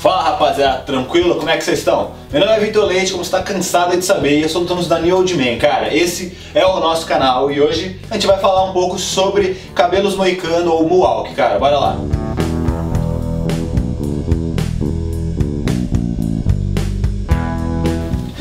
Fala rapaziada, tranquilo? Como é que vocês estão? Meu nome é Vitor Leite, como você está cansado de saber, eu sou o Thanos da New Old Man, cara. Esse é o nosso canal e hoje a gente vai falar um pouco sobre cabelos moicano ou mohawk, cara. Bora lá.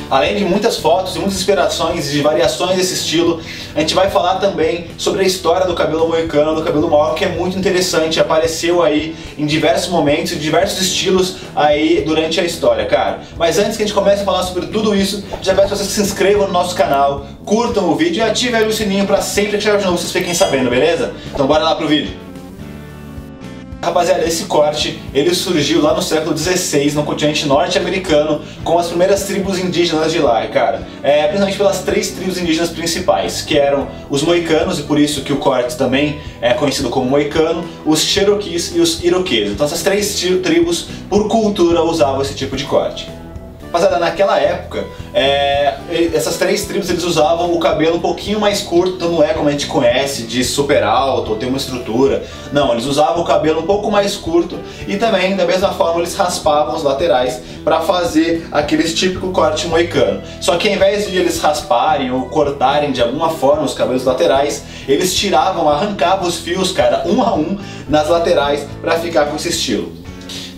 Além de muitas fotos e muitas inspirações de variações desse estilo, a gente vai falar também sobre a história do cabelo moicano, do cabelo mohawk, que é muito interessante, apareceu aí em diversos momentos, em diversos estilos aí durante a história, cara. Mas antes que a gente comece a falar sobre tudo isso, já peço que vocês se inscrevam no nosso canal, curtam o vídeo e ativem o sininho para sempre que chegar de novo vocês fiquem sabendo, beleza? Então bora lá pro vídeo. Rapaziada, esse corte ele surgiu lá no século XVI no continente norte-americano com as primeiras tribos indígenas de lá, cara. É, principalmente pelas três tribos indígenas principais, que eram os moicanos, e por isso que o corte também é conhecido como moicano, os cherokees e os iroqueses. Então essas três tribos, por cultura, usavam esse tipo de corte. Rapaziada, naquela época, é, essas três tribos eles usavam o cabelo um pouquinho mais curto, então não é como a gente conhece, de super alto ou tem uma estrutura. Não, eles usavam o cabelo um pouco mais curto e também, da mesma forma, eles raspavam os laterais para fazer aquele típico corte moicano. Só que ao invés de eles rasparem ou cortarem de alguma forma os cabelos laterais, eles tiravam, arrancavam os fios, cara, um a um nas laterais para ficar com esse estilo.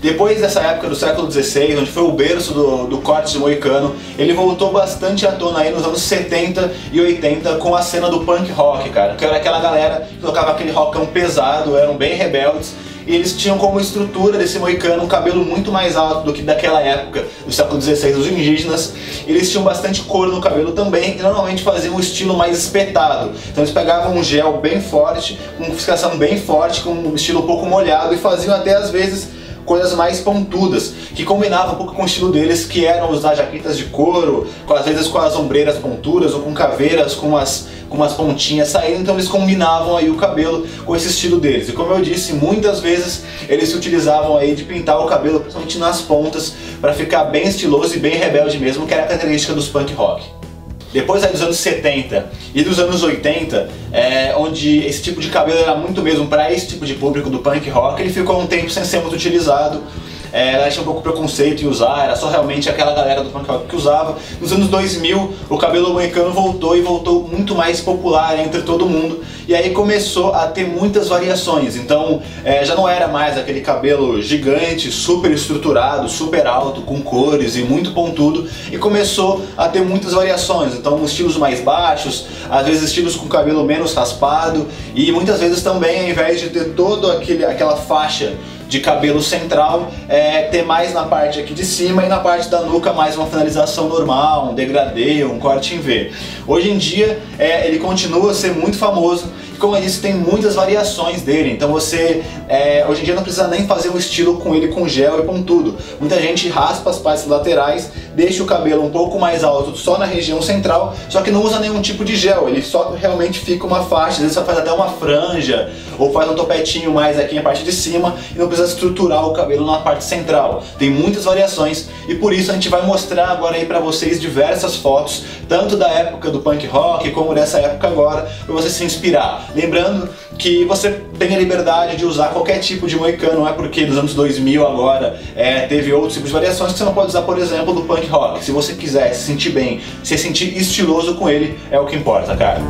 Depois dessa época do século XVI, onde foi o berço do, do corte moicano, ele voltou bastante à tona aí nos anos 70 e 80 com a cena do punk rock, cara. Que era aquela galera que tocava aquele rockão pesado, eram bem rebeldes e eles tinham como estrutura desse moicano um cabelo muito mais alto do que daquela época, do século XVI, dos indígenas. Eles tinham bastante cor no cabelo também e normalmente faziam um estilo mais espetado. Então eles pegavam um gel bem forte, com fixação bem forte, com um estilo um pouco molhado e faziam até às vezes coisas mais pontudas, que combinavam um pouco com o estilo deles, que eram usar jaquetas de couro, com, às vezes com as ombreiras ponturas ou com caveiras com as com umas pontinhas saindo, então eles combinavam aí o cabelo com esse estilo deles. E como eu disse, muitas vezes eles se utilizavam aí de pintar o cabelo, principalmente nas pontas, para ficar bem estiloso e bem rebelde mesmo, que era a característica dos punk rock. Depois dos anos 70 e dos anos 80, é, onde esse tipo de cabelo era muito mesmo para esse tipo de público do punk rock, ele ficou um tempo sem ser muito utilizado é, ela tinha um pouco preconceito em usar, era só realmente aquela galera do punk rock que usava. Nos anos 2000, o cabelo moicano voltou e voltou muito mais popular entre todo mundo. E aí começou a ter muitas variações. Então é, já não era mais aquele cabelo gigante, super estruturado, super alto, com cores e muito pontudo. E começou a ter muitas variações. Então estilos mais baixos, às vezes estilos com cabelo menos raspado. E muitas vezes também, ao invés de ter toda aquela faixa de cabelo central é, ter mais na parte aqui de cima e na parte da nuca mais uma finalização normal, um degradê, um corte em V. Hoje em dia é, ele continua a ser muito famoso como eu disse, tem muitas variações dele, então você é, hoje em dia não precisa nem fazer um estilo com ele com gel e com tudo. Muita gente raspa as partes laterais, deixa o cabelo um pouco mais alto só na região central, só que não usa nenhum tipo de gel, ele só realmente fica uma faixa, às vezes só faz até uma franja, ou faz um topetinho mais aqui na parte de cima e não precisa estruturar o cabelo na parte central. Tem muitas variações e por isso a gente vai mostrar agora aí para vocês diversas fotos, tanto da época do punk rock como dessa época agora, para você se inspirar. Lembrando que você tem a liberdade de usar qualquer tipo de moicano, não é porque nos anos 2000 agora é, teve outros tipos de variações que você não pode usar, por exemplo, do punk rock. Se você quiser se sentir bem, se sentir estiloso com ele, é o que importa, cara.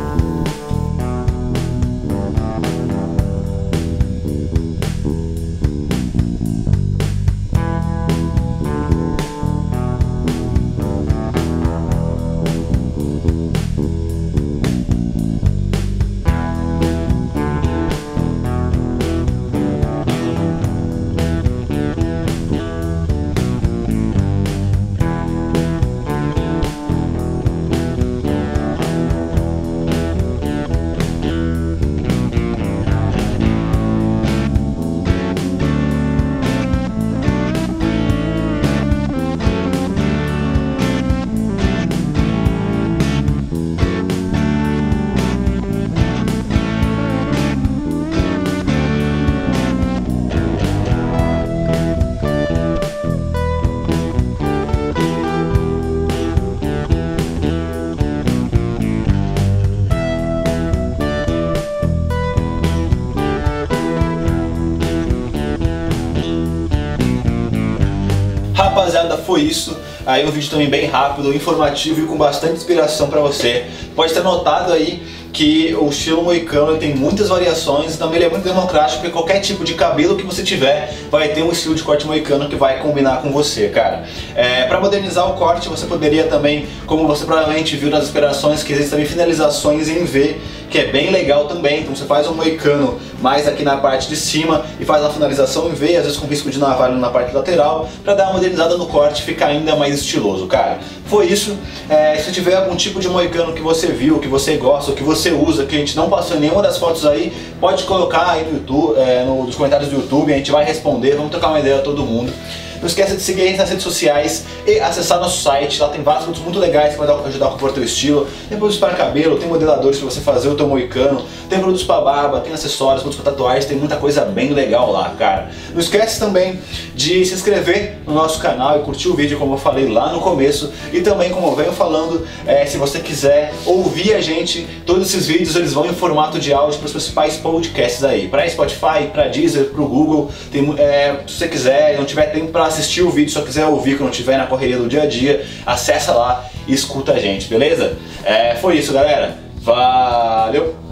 Rapaziada, foi isso. Aí um vídeo também bem rápido, informativo e com bastante inspiração para você. Pode ter notado aí que o estilo moicano tem muitas variações, também ele é muito democrático, porque qualquer tipo de cabelo que você tiver vai ter um estilo de corte moicano que vai combinar com você, cara. É, para modernizar o corte, você poderia também, como você provavelmente viu nas inspirações, que existem também finalizações em V, que é bem legal também. Então você faz um moicano mais aqui na parte de cima e faz a finalização em V, às vezes com risco de navalha na parte lateral, para dar uma modernizada no corte ficar ainda mais estiloso, cara. Foi isso. É, se tiver algum tipo de moicano que você viu, que você gosta, que você usa, que a gente não passou em nenhuma das fotos aí, pode colocar aí no YouTube, é, no, nos comentários do YouTube, a gente vai responder, vamos trocar uma ideia a todo mundo. Não esqueça de seguir a gente nas redes sociais e acessar nosso site. Lá tem vários produtos muito legais que ajudar a compor o teu estilo. Tem produtos para cabelo, tem modeladores para você fazer o teu moicano, tem produtos para barba, tem acessórios, produtos para tatuagens, tem muita coisa bem legal lá, cara. Não esquece também de se inscrever no nosso canal e curtir o vídeo, como eu falei lá no começo. E também, como eu venho falando, é, se você quiser ouvir a gente, todos esses vídeos eles vão em formato de áudio para os principais podcasts aí. Para Spotify, para Deezer, para o Google. Tem, é, se você quiser, não tiver tempo para assistir o vídeo, só quiser ouvir quando estiver na correria do dia a dia, acessa lá e escuta a gente, beleza? É, foi isso, galera. Valeu!